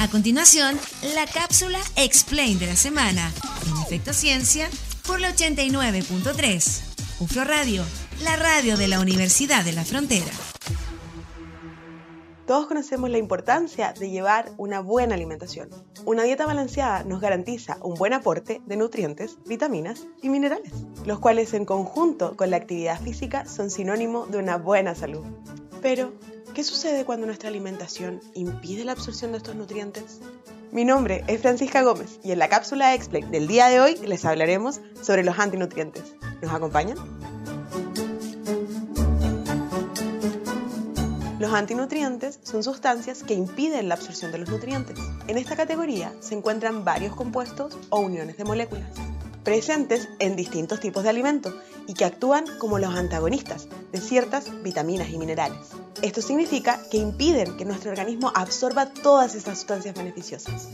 A continuación, la cápsula Explain de la semana, en efecto ciencia, por la 89.3. UFRO Radio, la radio de la Universidad de la Frontera. Todos conocemos la importancia de llevar una buena alimentación. Una dieta balanceada nos garantiza un buen aporte de nutrientes, vitaminas y minerales, los cuales en conjunto con la actividad física son sinónimo de una buena salud. Pero, ¿qué sucede cuando nuestra alimentación impide la absorción de estos nutrientes? Mi nombre es Francisca Gómez y en la cápsula Explain del día de hoy les hablaremos sobre los antinutrientes. ¿Nos acompañan? Los antinutrientes son sustancias que impiden la absorción de los nutrientes. En esta categoría se encuentran varios compuestos o uniones de moléculas, presentes en distintos tipos de alimentos y que actúan como los antagonistas de ciertas vitaminas y minerales. Esto significa que impiden que nuestro organismo absorba todas estas sustancias beneficiosas.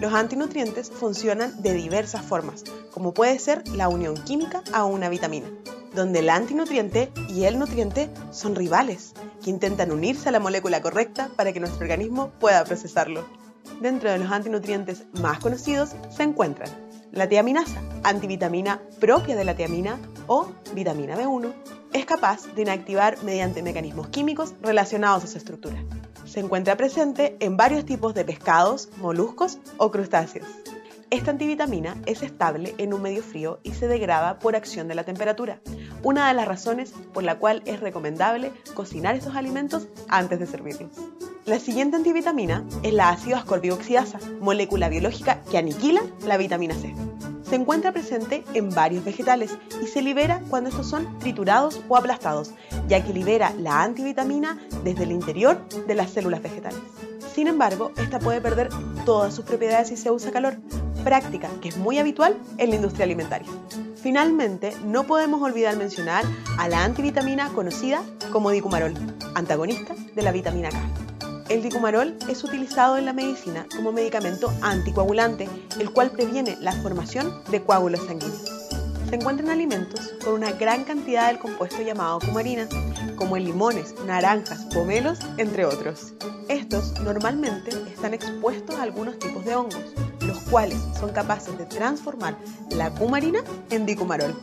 Los antinutrientes funcionan de diversas formas, como puede ser la unión química a una vitamina, donde el antinutriente y el nutriente son rivales que intentan unirse a la molécula correcta para que nuestro organismo pueda procesarlo. Dentro de los antinutrientes más conocidos se encuentran la tiaminasa, antivitamina propia de la tiamina o vitamina B1, es capaz de inactivar mediante mecanismos químicos relacionados a su estructura. Se encuentra presente en varios tipos de pescados, moluscos o crustáceos. Esta antivitamina es estable en un medio frío y se degrada por acción de la temperatura, una de las razones por la cual es recomendable cocinar estos alimentos antes de servirlos. La siguiente antivitamina es la ácido ascorbioxidasa, molécula biológica que aniquila la vitamina C. Se encuentra presente en varios vegetales y se libera cuando estos son triturados o aplastados, ya que libera la antivitamina desde el interior de las células vegetales. Sin embargo, esta puede perder todas sus propiedades si se usa calor, práctica que es muy habitual en la industria alimentaria. Finalmente, no podemos olvidar mencionar a la antivitamina conocida como dicumarol, antagonista de la vitamina K. El dicumarol es utilizado en la medicina como medicamento anticoagulante, el cual previene la formación de coágulos sanguíneos. Se encuentran alimentos con una gran cantidad del compuesto llamado cumarina, como en limones, naranjas, pomelos, entre otros. Estos normalmente están expuestos a algunos tipos de hongos, los cuales son capaces de transformar la cumarina en dicumarol.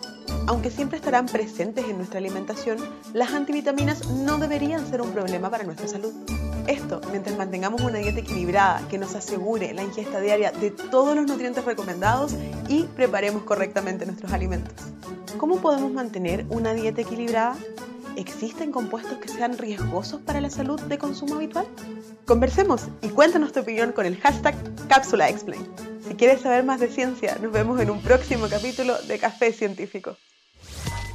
Aunque siempre estarán presentes en nuestra alimentación, las antivitaminas no deberían ser un problema para nuestra salud. Esto mientras mantengamos una dieta equilibrada que nos asegure la ingesta diaria de todos los nutrientes recomendados y preparemos correctamente nuestros alimentos. ¿Cómo podemos mantener una dieta equilibrada? ¿Existen compuestos que sean riesgosos para la salud de consumo habitual? Conversemos y cuéntanos tu opinión con el hashtag CápsulaExplain. Si quieres saber más de ciencia, nos vemos en un próximo capítulo de Café Científico.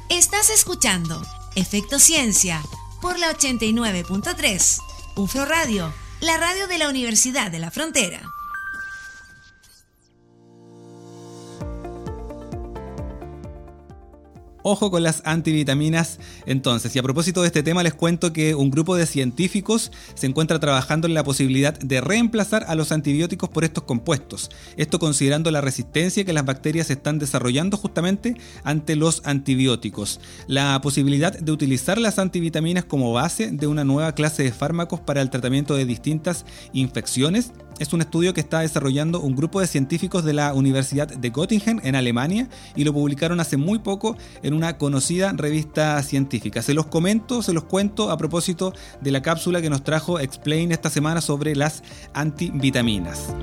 Estás escuchando Efecto Ciencia por la 89.3. UFRO Radio, la radio de la Universidad de la Frontera. Ojo con las antivitaminas entonces. Y a propósito de este tema les cuento que un grupo de científicos se encuentra trabajando en la posibilidad de reemplazar a los antibióticos por estos compuestos. Esto considerando la resistencia que las bacterias están desarrollando justamente ante los antibióticos. La posibilidad de utilizar las antivitaminas como base de una nueva clase de fármacos para el tratamiento de distintas infecciones es un estudio que está desarrollando un grupo de científicos de la Universidad de Göttingen en Alemania y lo publicaron hace muy poco en una conocida revista científica. Se los comento, se los cuento a propósito de la cápsula que nos trajo Explain esta semana sobre las antivitaminas.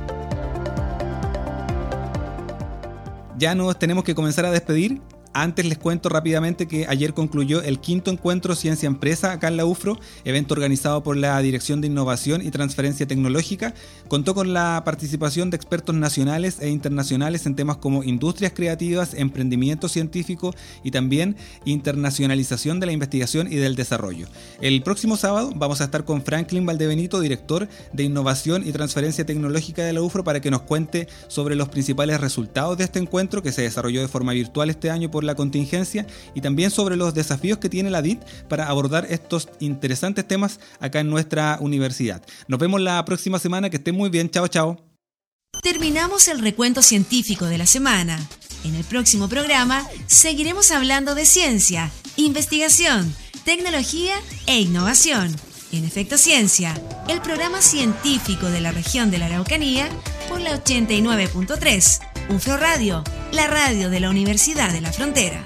Ya nos tenemos que comenzar a despedir. Antes les cuento rápidamente que ayer concluyó el quinto encuentro Ciencia Empresa acá en la UFRO, evento organizado por la Dirección de Innovación y Transferencia Tecnológica. Contó con la participación de expertos nacionales e internacionales en temas como industrias creativas, emprendimiento científico y también internacionalización de la investigación y del desarrollo. El próximo sábado vamos a estar con Franklin Valdebenito, director de Innovación y Transferencia Tecnológica de la UFRO, para que nos cuente sobre los principales resultados de este encuentro que se desarrolló de forma virtual este año por la contingencia y también sobre los desafíos que tiene la DIT para abordar estos interesantes temas acá en nuestra universidad. Nos vemos la próxima semana, que estén muy bien, chao chao. Terminamos el recuento científico de la semana. En el próximo programa seguiremos hablando de ciencia, investigación, tecnología e innovación. En Efecto Ciencia, el programa científico de la región de la Araucanía por la 89.3. UFRO Radio, la radio de la Universidad de la Frontera.